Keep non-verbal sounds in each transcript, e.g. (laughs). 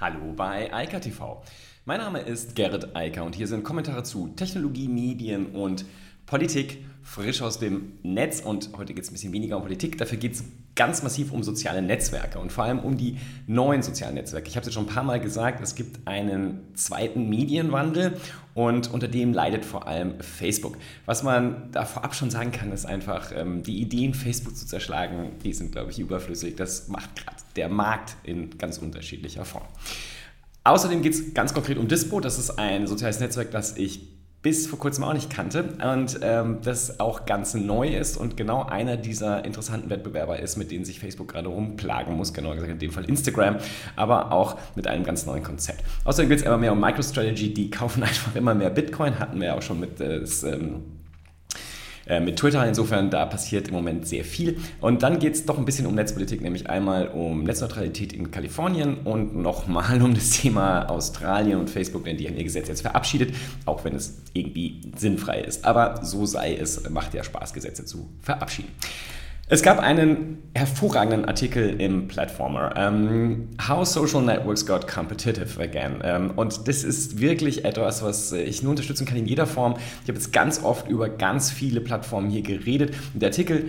Hallo bei Eika TV. Mein Name ist Gerrit Eiker und hier sind Kommentare zu Technologie, Medien und Politik frisch aus dem Netz. Und heute geht es ein bisschen weniger um Politik, dafür geht es ganz massiv um soziale Netzwerke und vor allem um die neuen sozialen Netzwerke. Ich habe es jetzt schon ein paar Mal gesagt, es gibt einen zweiten Medienwandel und unter dem leidet vor allem Facebook. Was man da vorab schon sagen kann, ist einfach, ähm, die Ideen, Facebook zu zerschlagen, die sind, glaube ich, überflüssig. Das macht gerade der Markt in ganz unterschiedlicher Form. Außerdem geht es ganz konkret um Dispo. Das ist ein soziales Netzwerk, das ich bis vor kurzem auch nicht kannte und ähm, das auch ganz neu ist und genau einer dieser interessanten Wettbewerber ist, mit denen sich Facebook gerade rumplagen muss, genauer gesagt in dem Fall Instagram, aber auch mit einem ganz neuen Konzept. Außerdem geht es immer mehr um MicroStrategy, die kaufen (laughs) einfach immer mehr Bitcoin, hatten wir ja auch schon mit äh, das, ähm, äh, mit Twitter. Insofern, da passiert im Moment sehr viel. Und dann geht es doch ein bisschen um Netzpolitik, nämlich einmal um Netzneutralität in Kalifornien und nochmal um das Thema Australien und Facebook, denn die haben ihr Gesetz jetzt verabschiedet, auch wenn es irgendwie sinnfrei ist. Aber so sei es, macht ja Spaß, Gesetze zu verabschieden. Es gab einen hervorragenden Artikel im Platformer, um, How Social Networks Got Competitive Again. Um, und das ist wirklich etwas, was ich nur unterstützen kann in jeder Form. Ich habe jetzt ganz oft über ganz viele Plattformen hier geredet. Und der Artikel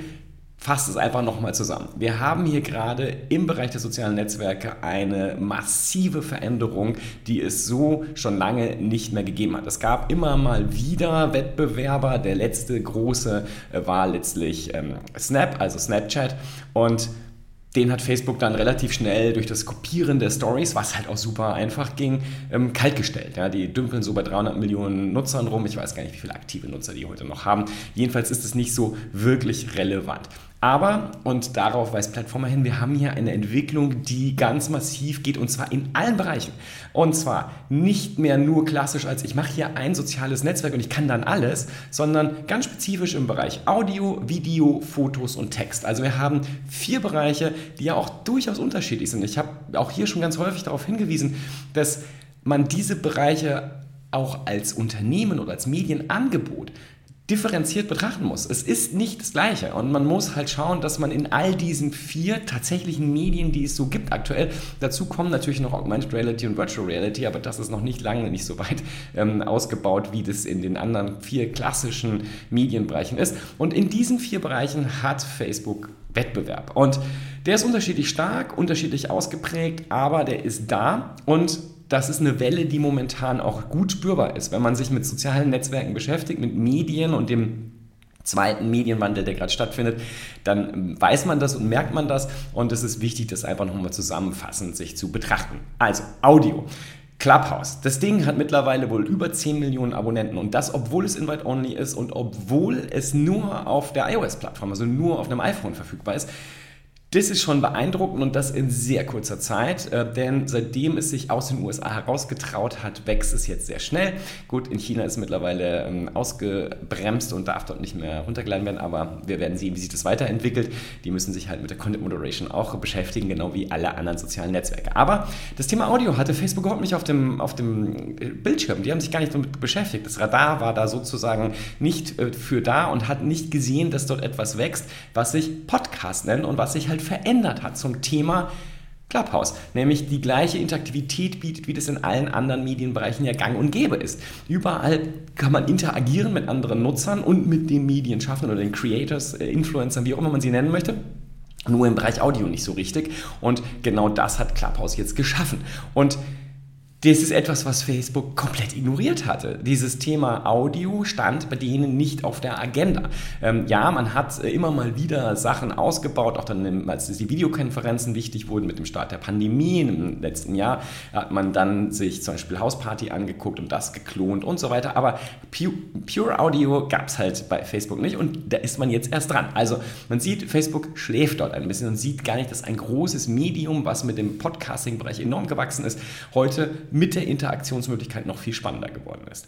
fasst es einfach nochmal zusammen. Wir haben hier gerade im Bereich der sozialen Netzwerke eine massive Veränderung, die es so schon lange nicht mehr gegeben hat. Es gab immer mal wieder Wettbewerber. Der letzte große äh, war letztlich ähm, Snap, also Snapchat. Und den hat Facebook dann relativ schnell durch das Kopieren der Stories, was halt auch super einfach ging, ähm, kaltgestellt. Ja, die dümpeln so bei 300 Millionen Nutzern rum. Ich weiß gar nicht, wie viele aktive Nutzer die heute noch haben. Jedenfalls ist es nicht so wirklich relevant. Aber, und darauf weist Plattformer hin, wir haben hier eine Entwicklung, die ganz massiv geht und zwar in allen Bereichen. Und zwar nicht mehr nur klassisch als ich mache hier ein soziales Netzwerk und ich kann dann alles, sondern ganz spezifisch im Bereich Audio, Video, Fotos und Text. Also wir haben vier Bereiche, die ja auch durchaus unterschiedlich sind. Ich habe auch hier schon ganz häufig darauf hingewiesen, dass man diese Bereiche auch als Unternehmen oder als Medienangebot differenziert betrachten muss. Es ist nicht das Gleiche und man muss halt schauen, dass man in all diesen vier tatsächlichen Medien, die es so gibt aktuell, dazu kommen natürlich noch Augmented Reality und Virtual Reality, aber das ist noch nicht lange nicht so weit ähm, ausgebaut, wie das in den anderen vier klassischen Medienbereichen ist. Und in diesen vier Bereichen hat Facebook Wettbewerb und der ist unterschiedlich stark, unterschiedlich ausgeprägt, aber der ist da und das ist eine Welle, die momentan auch gut spürbar ist. Wenn man sich mit sozialen Netzwerken beschäftigt, mit Medien und dem zweiten Medienwandel, der gerade stattfindet, dann weiß man das und merkt man das und es ist wichtig, das einfach nochmal zusammenfassend sich zu betrachten. Also Audio. Clubhouse. Das Ding hat mittlerweile wohl über 10 Millionen Abonnenten und das, obwohl es Invite-Only ist und obwohl es nur auf der iOS-Plattform, also nur auf einem iPhone verfügbar ist. Das ist schon beeindruckend und das in sehr kurzer Zeit, äh, denn seitdem es sich aus den USA herausgetraut hat, wächst es jetzt sehr schnell. Gut, in China ist es mittlerweile ähm, ausgebremst und darf dort nicht mehr runtergeladen werden, aber wir werden sehen, wie sich das weiterentwickelt. Die müssen sich halt mit der Content Moderation auch beschäftigen, genau wie alle anderen sozialen Netzwerke. Aber das Thema Audio hatte Facebook überhaupt nicht auf dem, auf dem äh, Bildschirm. Die haben sich gar nicht damit beschäftigt. Das Radar war da sozusagen nicht äh, für da und hat nicht gesehen, dass dort etwas wächst, was sich Podcast nennt und was sich halt verändert hat zum Thema Clubhouse, nämlich die gleiche Interaktivität bietet, wie das in allen anderen Medienbereichen ja gang und gäbe ist. Überall kann man interagieren mit anderen Nutzern und mit den Medienschaffenden oder den Creators, äh, Influencern, wie auch immer man sie nennen möchte. Nur im Bereich Audio nicht so richtig. Und genau das hat Clubhouse jetzt geschaffen. Und das ist etwas, was Facebook komplett ignoriert hatte. Dieses Thema Audio stand bei denen nicht auf der Agenda. Ähm, ja, man hat äh, immer mal wieder Sachen ausgebaut, auch dann, als die Videokonferenzen wichtig wurden mit dem Start der Pandemie im letzten Jahr, hat man dann sich zum Beispiel Hausparty angeguckt und das geklont und so weiter. Aber Pure, Pure Audio gab es halt bei Facebook nicht und da ist man jetzt erst dran. Also man sieht, Facebook schläft dort ein bisschen und sieht gar nicht, dass ein großes Medium, was mit dem Podcasting-Bereich enorm gewachsen ist, heute mit der Interaktionsmöglichkeit noch viel spannender geworden ist.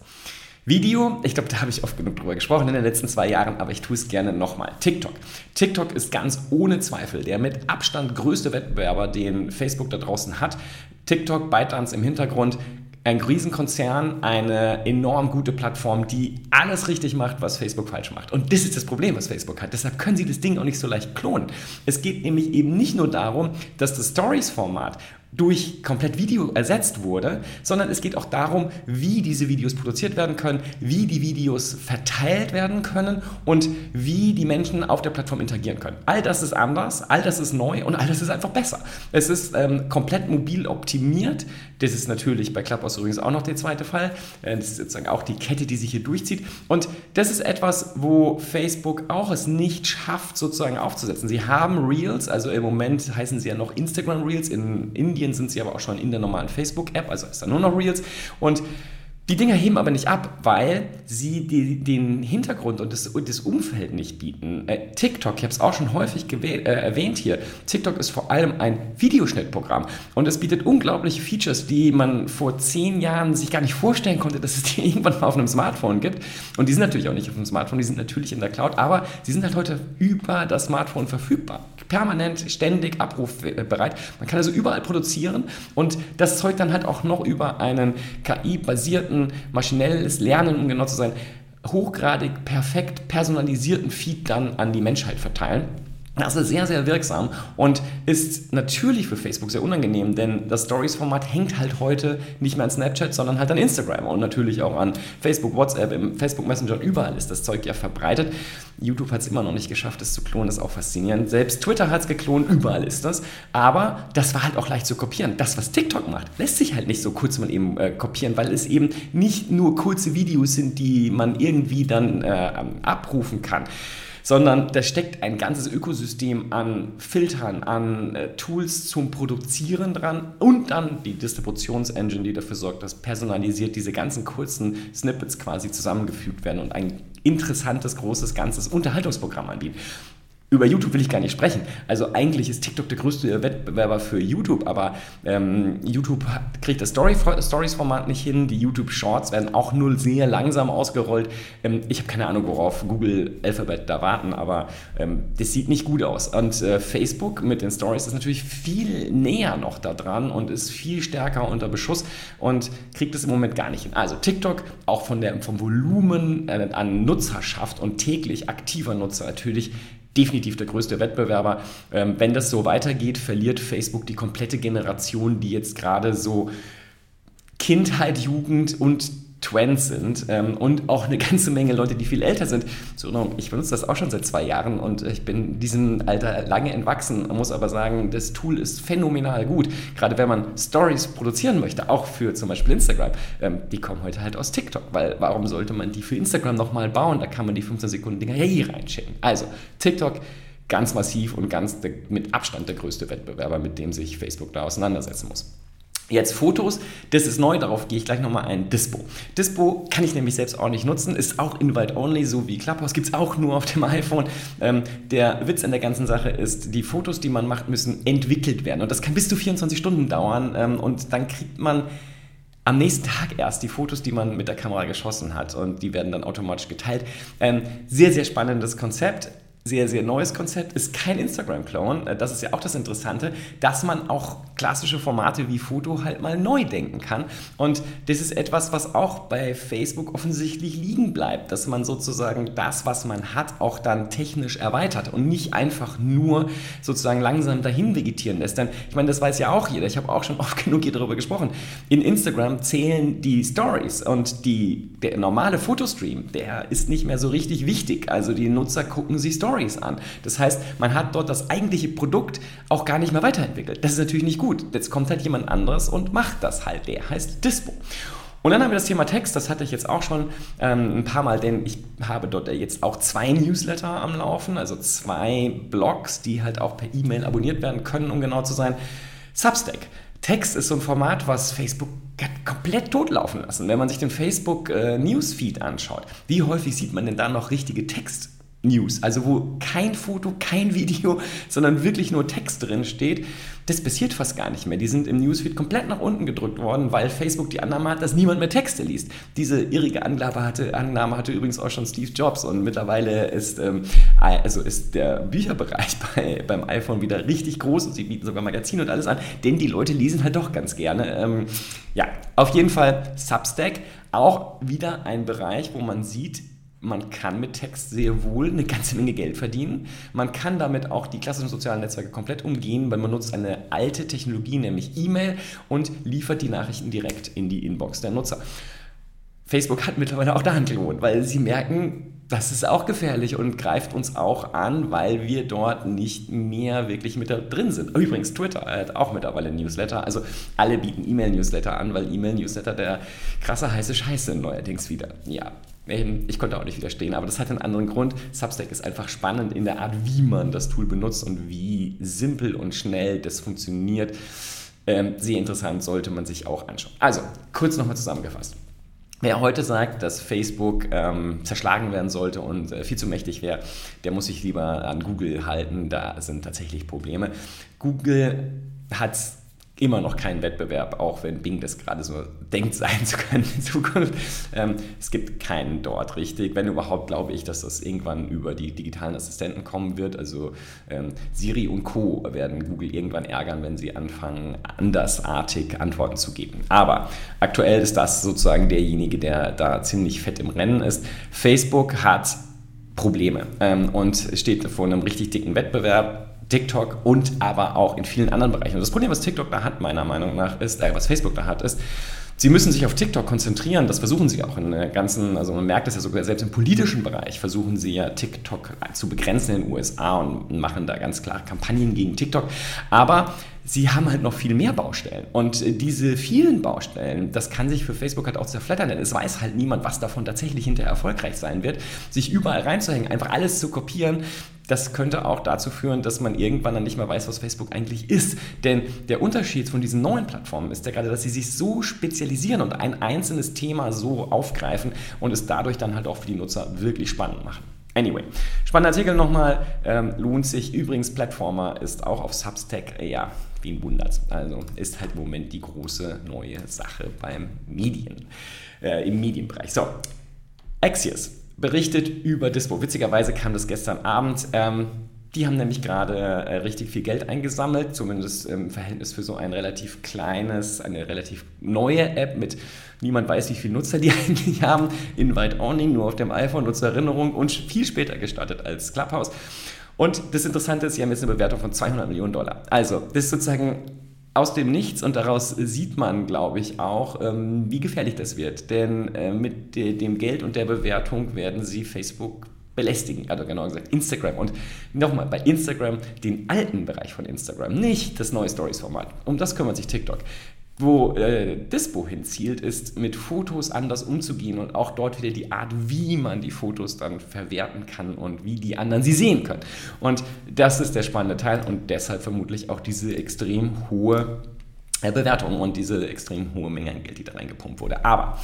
Video, ich glaube, da habe ich oft genug drüber gesprochen in den letzten zwei Jahren, aber ich tue es gerne nochmal. TikTok. TikTok ist ganz ohne Zweifel der mit Abstand größte Wettbewerber, den Facebook da draußen hat. TikTok, ByteDance im Hintergrund, ein Riesenkonzern, eine enorm gute Plattform, die alles richtig macht, was Facebook falsch macht. Und das ist das Problem, was Facebook hat. Deshalb können sie das Ding auch nicht so leicht klonen. Es geht nämlich eben nicht nur darum, dass das Stories-Format durch komplett Video ersetzt wurde, sondern es geht auch darum, wie diese Videos produziert werden können, wie die Videos verteilt werden können und wie die Menschen auf der Plattform interagieren können. All das ist anders, all das ist neu und all das ist einfach besser. Es ist ähm, komplett mobil optimiert. Das ist natürlich bei Clubhouse übrigens auch noch der zweite Fall. Äh, das ist sozusagen auch die Kette, die sich hier durchzieht. Und das ist etwas, wo Facebook auch es nicht schafft, sozusagen aufzusetzen. Sie haben Reels, also im Moment heißen sie ja noch Instagram Reels, in Indien Medien sind sie aber auch schon in der normalen Facebook-App, also ist da nur noch Reels. Und die Dinger heben aber nicht ab, weil sie die, den Hintergrund und das, das, Umfeld nicht bieten. Äh, TikTok, ich habe es auch schon häufig äh, erwähnt hier, TikTok ist vor allem ein Videoschnittprogramm und es bietet unglaubliche Features, die man vor zehn Jahren sich gar nicht vorstellen konnte, dass es die (laughs) irgendwann mal auf einem Smartphone gibt. Und die sind natürlich auch nicht auf dem Smartphone, die sind natürlich in der Cloud, aber sie sind halt heute über das Smartphone verfügbar. Permanent, ständig abrufbereit. Man kann also überall produzieren und das Zeug dann halt auch noch über einen KI-basierten basierten, maschinelles Lernen, um genau zu sein, hochgradig perfekt personalisierten Feed dann an die Menschheit verteilen. Das ist sehr, sehr wirksam und ist natürlich für Facebook sehr unangenehm, denn das Stories-Format hängt halt heute nicht mehr an Snapchat, sondern halt an Instagram und natürlich auch an Facebook, WhatsApp, im Facebook Messenger überall ist das Zeug ja verbreitet. YouTube hat es immer noch nicht geschafft, es zu klonen, ist auch faszinierend. Selbst Twitter hat es geklont, überall ist das. Aber das war halt auch leicht zu kopieren. Das, was TikTok macht, lässt sich halt nicht so kurz mal eben äh, kopieren, weil es eben nicht nur kurze Videos sind, die man irgendwie dann äh, abrufen kann sondern da steckt ein ganzes Ökosystem an Filtern, an äh, Tools zum Produzieren dran und dann die Distributionsengine, die dafür sorgt, dass personalisiert diese ganzen kurzen Snippets quasi zusammengefügt werden und ein interessantes, großes, ganzes Unterhaltungsprogramm anbieten. Über YouTube will ich gar nicht sprechen. Also eigentlich ist TikTok der größte Wettbewerber für YouTube, aber ähm, YouTube kriegt das Story Stories-Format nicht hin. Die YouTube Shorts werden auch nur sehr langsam ausgerollt. Ähm, ich habe keine Ahnung, worauf Google Alphabet da warten, aber ähm, das sieht nicht gut aus. Und äh, Facebook mit den Stories ist natürlich viel näher noch da dran und ist viel stärker unter Beschuss und kriegt es im Moment gar nicht hin. Also TikTok auch von der, vom Volumen äh, an Nutzerschaft und täglich aktiver Nutzer natürlich definitiv der größte Wettbewerber. Ähm, wenn das so weitergeht, verliert Facebook die komplette Generation, die jetzt gerade so Kindheit, Jugend und Twins sind ähm, und auch eine (laughs) ganze Menge Leute, die viel älter sind. So, ich benutze das auch schon seit zwei Jahren und ich bin diesem Alter lange entwachsen, muss aber sagen, das Tool ist phänomenal gut. Gerade wenn man Stories produzieren möchte, auch für zum Beispiel Instagram, ähm, die kommen heute halt aus TikTok, weil warum sollte man die für Instagram nochmal bauen? Da kann man die 15 Sekunden Dinger ja hier reinschicken. Also TikTok ganz massiv und ganz mit Abstand der größte Wettbewerber, mit dem sich Facebook da auseinandersetzen muss. Jetzt Fotos, das ist neu, darauf gehe ich gleich nochmal ein. Dispo. Dispo kann ich nämlich selbst auch nicht nutzen, ist auch Invite-Only, so wie Clubhouse, gibt es auch nur auf dem (laughs) iPhone. Ähm, der Witz an der ganzen Sache ist, die Fotos, die man macht, müssen entwickelt werden. Und das kann bis zu 24 Stunden dauern. Ähm, und dann kriegt man am nächsten Tag erst die Fotos, die man mit der Kamera geschossen hat. Und die werden dann automatisch geteilt. Ähm, sehr, sehr spannendes Konzept sehr, sehr neues Konzept, ist kein Instagram-Clone. Äh, das ist ja auch das Interessante, dass man auch klassische Formate wie Foto halt mal neu denken kann. Und das ist etwas, was auch bei Facebook offensichtlich liegen bleibt, dass man sozusagen das, was man hat, auch dann technisch erweitert und nicht einfach nur sozusagen langsam dahin vegetieren lässt. Denn ich meine, das weiß ja auch jeder. Ich habe auch schon (laughs) oft genug hier darüber gesprochen. In Instagram zählen die Stories und die, der normale Fotostream, der ist nicht mehr so richtig wichtig. Also die Nutzer gucken sich Stories Stories an. Das heißt, man hat dort das eigentliche Produkt auch gar nicht mehr weiterentwickelt. Das ist natürlich nicht gut. Jetzt kommt halt jemand anderes und macht das halt. Der heißt Dispo. Und dann haben wir das Thema Text, das hatte ich jetzt auch schon ähm, ein paar Mal, denn ich habe dort jetzt auch zwei Newsletter am Laufen, also zwei Blogs, die halt auch per E-Mail abonniert werden können, um genau zu sein. Substack. Text ist so ein Format, was Facebook komplett totlaufen lassen. Wenn man sich den Facebook äh, Newsfeed anschaut, wie häufig sieht man denn da noch richtige Text? News, also wo kein Foto, kein Video, sondern wirklich nur Text drin steht, das passiert fast gar nicht mehr. Die sind im Newsfeed komplett nach unten gedrückt worden, weil Facebook die Annahme hat, dass niemand mehr Texte liest. Diese irrige Annahme hatte, Annahme hatte übrigens auch schon Steve Jobs und mittlerweile ist, ähm, also ist der Bücherbereich (laughs) bei, beim iPhone wieder richtig groß und sie bieten sogar Magazine und alles an, denn die Leute lesen halt doch ganz gerne. Ähm, ja, auf jeden Fall Substack, auch wieder ein Bereich, wo man sieht, man kann mit Text sehr wohl eine ganze Menge Geld verdienen. Man kann damit auch die klassischen sozialen Netzwerke komplett umgehen, weil man nutzt eine alte Technologie, nämlich E-Mail, und liefert die Nachrichten direkt in die Inbox der Nutzer. Facebook hat mittlerweile auch da Hand gewohnt, weil sie merken, das ist auch gefährlich und greift uns auch an, weil wir dort nicht mehr wirklich mit da drin sind. Übrigens, Twitter hat auch mittlerweile Newsletter. Also alle bieten E-Mail-Newsletter an, weil E-Mail-Newsletter der krasse heiße Scheiße neuerdings wieder. Ja, ich konnte auch nicht widerstehen, aber das hat einen anderen Grund. Substack ist einfach spannend in der Art, wie man das Tool benutzt und wie simpel und schnell das funktioniert. Ähm, sehr interessant, sollte man sich auch anschauen. Also, kurz nochmal zusammengefasst. Wer heute sagt, dass Facebook ähm, zerschlagen werden sollte und äh, viel zu mächtig wäre, der muss sich lieber an Google halten. Da sind tatsächlich Probleme. Google hat immer noch kein Wettbewerb, auch wenn Bing das gerade so denkt (laughs) sein zu können in Zukunft. Ähm, es gibt keinen dort richtig. Wenn überhaupt, glaube ich, dass das irgendwann über die digitalen Assistenten kommen wird. Also ähm, Siri und Co. werden Google irgendwann ärgern, wenn sie anfangen, andersartig Antworten zu geben. Aber aktuell ist das sozusagen derjenige, der da ziemlich fett im Rennen ist. Facebook hat Probleme ähm, und steht vor einem richtig dicken Wettbewerb TikTok und aber auch in vielen anderen Bereichen. Und das Problem, was TikTok da hat, meiner Meinung nach, ist, äh, was Facebook da hat, ist, Sie müssen sich auf TikTok konzentrieren, das versuchen sie auch in der ganzen, also man merkt es ja sogar selbst im politischen Bereich, versuchen sie ja TikTok zu begrenzen in den USA und machen da ganz klar Kampagnen gegen TikTok. Aber sie haben halt noch viel mehr Baustellen. Und diese vielen Baustellen, das kann sich für Facebook halt auch zerflattern, denn es weiß halt niemand, was davon tatsächlich hinterher erfolgreich sein wird. Sich überall reinzuhängen, einfach alles zu kopieren, das könnte auch dazu führen, dass man irgendwann dann nicht mehr weiß, was Facebook eigentlich ist. Denn der Unterschied von diesen neuen Plattformen ist ja gerade, dass sie sich so spezialisieren und ein einzelnes Thema so aufgreifen und es dadurch dann halt auch für die Nutzer wirklich spannend machen. Anyway, spannender Artikel nochmal, ähm, lohnt sich. Übrigens, Plattformer ist auch auf Substack, äh, ja, wen wundert's. Also ist halt im Moment die große neue Sache beim Medien, äh, im Medienbereich. So, Axios berichtet über Dispo. Witzigerweise kam das gestern Abend. Ähm, die haben nämlich gerade äh, richtig viel Geld eingesammelt, zumindest im Verhältnis für so ein relativ kleines, eine relativ neue App mit niemand weiß, wie viele Nutzer die (laughs) eigentlich haben. Invite Only, nur auf dem iPhone, Nutzererinnerung und viel später gestartet als Clubhouse. Und das Interessante ist, sie haben jetzt eine Bewertung von 200 Millionen Dollar. Also, das ist sozusagen aus dem Nichts und daraus sieht man, glaube ich, auch, ähm, wie gefährlich das wird. Denn äh, mit dem Geld und der Bewertung werden sie Facebook belästigen, also genau gesagt Instagram. Und nochmal, bei Instagram den alten Bereich von Instagram, nicht das neue Stories-Format. Um das kümmert sich TikTok. Wo äh, Dispo hinzielt, ist mit Fotos anders umzugehen und auch dort wieder die Art, wie man die Fotos dann verwerten kann und wie die anderen sie sehen können. Und das ist der spannende Teil und deshalb vermutlich auch diese extrem hohe äh, Bewertung und diese extrem hohe Menge an Geld, die da reingepumpt wurde. Aber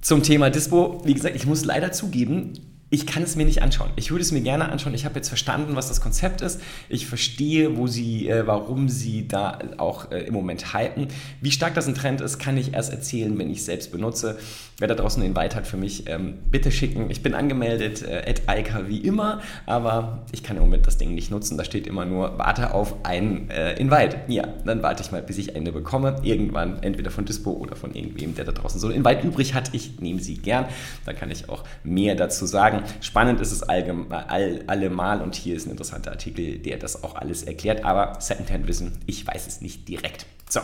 zum Thema Dispo, wie gesagt, ich muss leider zugeben, ich kann es mir nicht anschauen. Ich würde es mir gerne anschauen. Ich habe jetzt verstanden, was das Konzept ist. Ich verstehe, wo sie, äh, warum sie da auch äh, im Moment halten. Wie stark das ein Trend ist, kann ich erst erzählen, wenn ich es selbst benutze. Wer da draußen den Invite hat für mich, ähm, bitte schicken. Ich bin angemeldet, äh, at wie immer, aber ich kann im Moment das Ding nicht nutzen. Da steht immer nur, warte auf ein äh, Invite. Ja, dann warte ich mal, bis ich eine bekomme. Irgendwann, entweder von Dispo oder von irgendwem, der da draußen so ein Invite übrig hat. Ich nehme sie gern. Da kann ich auch mehr dazu sagen. Spannend ist es all, allemal und hier ist ein interessanter Artikel, der das auch alles erklärt, aber Secondhand-Wissen, ich weiß es nicht direkt. So,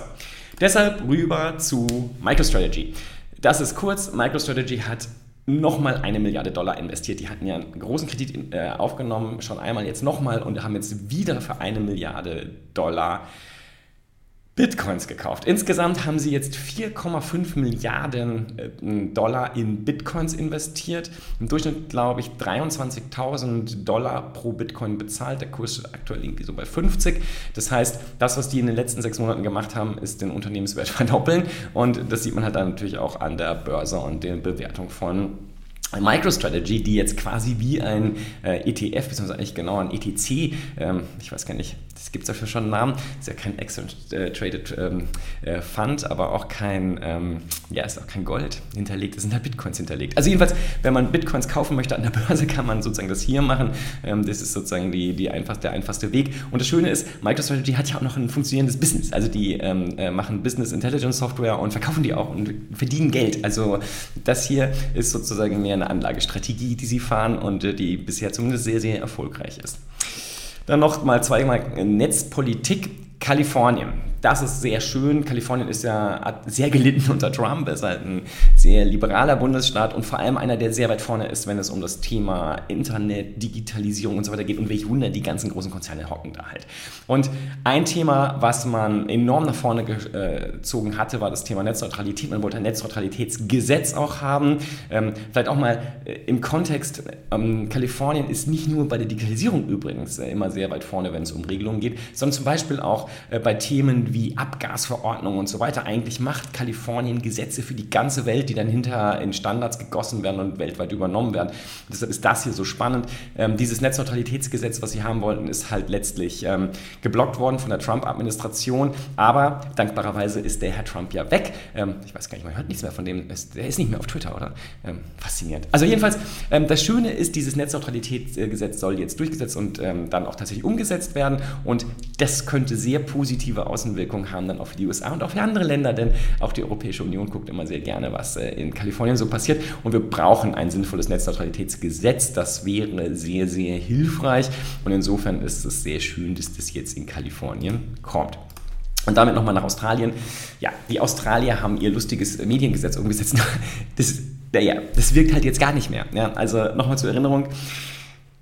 deshalb rüber zu MicroStrategy. Das ist kurz, MicroStrategy hat nochmal eine Milliarde Dollar investiert. Die hatten ja einen großen Kredit äh, aufgenommen, schon einmal jetzt nochmal und haben jetzt wieder für eine Milliarde Dollar Bitcoins gekauft. Insgesamt haben sie jetzt 4,5 Milliarden äh, Dollar in Bitcoins investiert. Im Durchschnitt, glaube ich, 23.000 Dollar pro Bitcoin bezahlt. Der Kurs steht aktuell irgendwie so bei 50. Das heißt, das, was die in den letzten sechs Monaten gemacht haben, ist den Unternehmenswert (laughs) verdoppeln. Und das sieht man halt dann natürlich auch an der Börse und der Bewertung von MicroStrategy, die jetzt quasi wie ein äh, ETF, beziehungsweise eigentlich genau ein ETC, ähm, ich weiß gar nicht, das gibt es dafür schon einen Namen, ist ja kein Exchange-Traded ähm, äh, Fund, aber auch kein, ähm, ja, ist auch kein Gold hinterlegt, es sind halt Bitcoins hinterlegt. Also jedenfalls, wenn man Bitcoins kaufen möchte an der (laughs) Börse, kann man sozusagen das hier machen. Ähm, das ist sozusagen die, die einfach, der einfachste Weg. Und das Schöne ist, MicroStrategy hat ja auch noch ein funktionierendes Business. Also die ähm, äh, machen Business Intelligence Software und verkaufen die auch und verdienen Geld. Also das hier ist sozusagen mehr eine Anlagestrategie, die sie fahren und äh, die bisher zumindest sehr, sehr erfolgreich ist. Dann noch mal zweimal Netzpolitik. Kalifornien. Das ist sehr schön. Kalifornien ist ja, hat sehr gelitten (laughs) unter Trump, ist halt ein sehr liberaler Bundesstaat und vor allem einer, der sehr weit vorne ist, wenn es um das Thema Internet, Digitalisierung und so weiter geht. Und welch Wunder, die ganzen großen Konzerne hocken da halt. Und ein Thema, was man enorm nach vorne gezogen hatte, war das Thema Netzneutralität. Man wollte ein Netzneutralitätsgesetz auch haben. Ähm, vielleicht auch mal äh, im Kontext, ähm, Kalifornien ist nicht nur bei der Digitalisierung übrigens äh, immer sehr weit vorne, wenn es um Regelungen geht, sondern zum Beispiel auch äh, bei Themen wie Abgasverordnungen und so weiter. Eigentlich macht Kalifornien Gesetze für die ganze Welt, die dann hinterher in Standards gegossen werden und weltweit übernommen werden. Und deshalb ist das hier so spannend. Ähm, dieses Netzneutralitätsgesetz, was sie haben wollten, ist halt letztlich ähm, geblockt worden von der Trump-Administration. Aber dankbarerweise ist der Herr Trump ja weg. Ähm, ich weiß gar nicht, man hört nichts mehr von dem. Der ist nicht mehr auf Twitter, oder? Ähm, faszinierend. Also jedenfalls, ähm, das Schöne ist, dieses Netzneutralitätsgesetz soll jetzt durchgesetzt und ähm, dann auch tatsächlich umgesetzt werden. Und das könnte sehr positive Außenwirkungen haben dann auf die USA und auch für andere Länder, denn auch die Europäische Union guckt immer sehr gerne, was äh, in Kalifornien so passiert. Und wir brauchen ein sinnvolles Netzneutralitätsgesetz. Das wäre sehr, sehr hilfreich. Und insofern ist es sehr schön, dass das jetzt in Kalifornien kommt. Und damit nochmal nach Australien. Ja, die Australier haben ihr lustiges Mediengesetz umgesetzt. (laughs) Das, ja, das wirkt halt jetzt gar nicht mehr. Ja, also nochmal zur Erinnerung.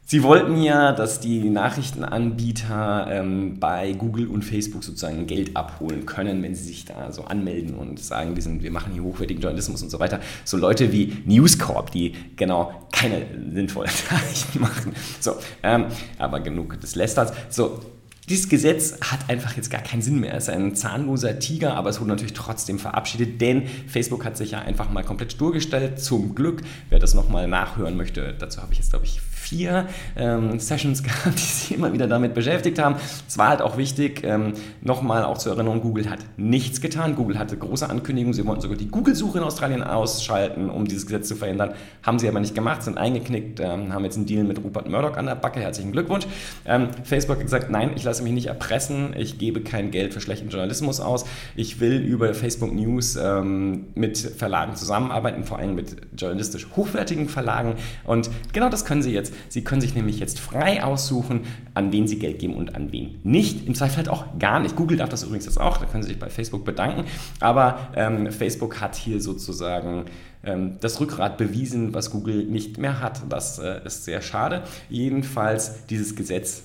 Sie wollten ja, dass die Nachrichtenanbieter ähm, bei Google und Facebook sozusagen Geld abholen können, wenn sie sich da so anmelden und sagen, wir, sind, wir machen hier hochwertigen Journalismus und so weiter. So Leute wie News Corp, die genau keine sinnvollen (laughs) Nachrichten machen. So, ähm, aber genug des Lästerns. So, dieses Gesetz hat einfach jetzt gar keinen Sinn mehr. Es ist ein zahnloser Tiger, aber es wurde natürlich trotzdem verabschiedet, denn Facebook hat sich ja einfach mal komplett stur gestellt. Zum Glück, wer das nochmal nachhören möchte, dazu habe ich jetzt, glaube ich, vier ähm, Sessions (laughs) gehabt, die sich immer wieder damit beschäftigt haben. Es war halt auch wichtig, ähm, nochmal auch zur Erinnerung, Google hat nichts getan. Google hatte große Ankündigungen, sie wollten sogar die Google-Suche in Australien ausschalten, um dieses Gesetz zu verhindern. Haben sie aber nicht gemacht, sind eingeknickt, ähm, haben jetzt einen Deal mit Rupert Murdoch an der Backe. Herzlichen Glückwunsch. Ähm, Facebook hat gesagt, nein, ich lasse mich nicht erpressen, ich gebe kein Geld für schlechten Journalismus aus. Ich will über Facebook News ähm, mit Verlagen zusammenarbeiten, vor allem mit journalistisch hochwertigen Verlagen. Und genau das können sie jetzt. Sie können sich nämlich jetzt frei aussuchen, an wen Sie Geld geben und an wen nicht. Im Zweifel halt auch gar nicht. Google darf das übrigens jetzt auch, da können Sie sich bei Facebook bedanken. Aber ähm, Facebook hat hier sozusagen ähm, das Rückgrat bewiesen, was Google nicht mehr hat. Das äh, ist sehr schade. Jedenfalls dieses Gesetz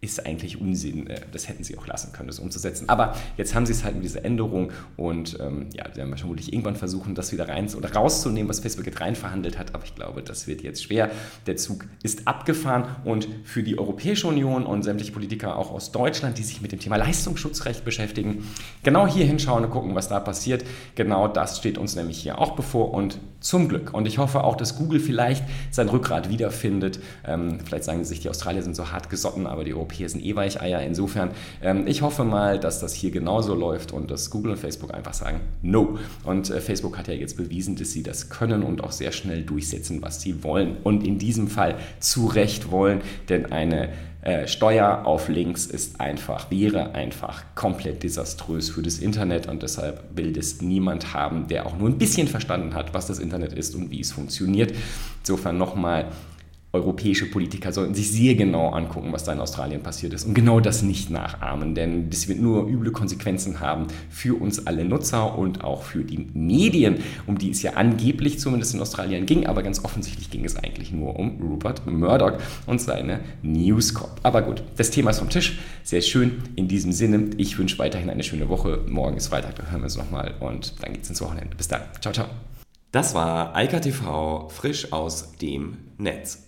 ist eigentlich Unsinn. Äh, das hätten sie auch lassen können, das umzusetzen. Aber jetzt haben sie es halt mit dieser Änderung und ähm, ja, werden vermutlich irgendwann versuchen, das wieder rein oder rauszunehmen, was Facebook jetzt rein verhandelt hat. Aber ich glaube, das wird jetzt schwer. Der Zug ist abgefahren und für die Europäische Union und sämtliche Politiker auch aus Deutschland, die sich mit dem Thema Leistungsschutzrecht beschäftigen, genau hier hinschauen und gucken, was da passiert. Genau das steht uns nämlich hier auch bevor und zum Glück. Und ich hoffe auch, dass Google vielleicht sein Rückgrat wiederfindet. Ähm, vielleicht sagen sie sich, die Australier sind so hart gesotten, aber die Europäer sind eh Weicheier. Insofern, ähm, ich hoffe mal, dass das hier genauso läuft und dass Google und Facebook einfach sagen, no. Und äh, Facebook hat ja jetzt bewiesen, dass sie das können und auch sehr schnell durchsetzen, was sie wollen. Und in diesem Fall zu Recht wollen, denn eine äh, Steuer auf Links ist einfach, wäre einfach komplett desaströs für das Internet und deshalb will das niemand haben, der auch nur ein bisschen verstanden hat, was das Internet ist und wie es funktioniert. Insofern nochmal europäische Politiker sollten sich sehr genau angucken, was da in Australien passiert ist und genau das nicht nachahmen, denn das wird nur üble Konsequenzen haben für uns alle Nutzer und auch für die Medien, um die es ja angeblich zumindest in Australien ging, aber ganz offensichtlich ging es eigentlich nur um Rupert Murdoch und seine News Corp. Aber gut, das Thema ist vom Tisch. Sehr schön. In diesem Sinne, ich wünsche weiterhin eine schöne Woche. Morgen ist Freitag, da hören wir uns nochmal und dann geht's ins Wochenende. Bis dann. Ciao, ciao. Das war Eika TV frisch aus dem Netz.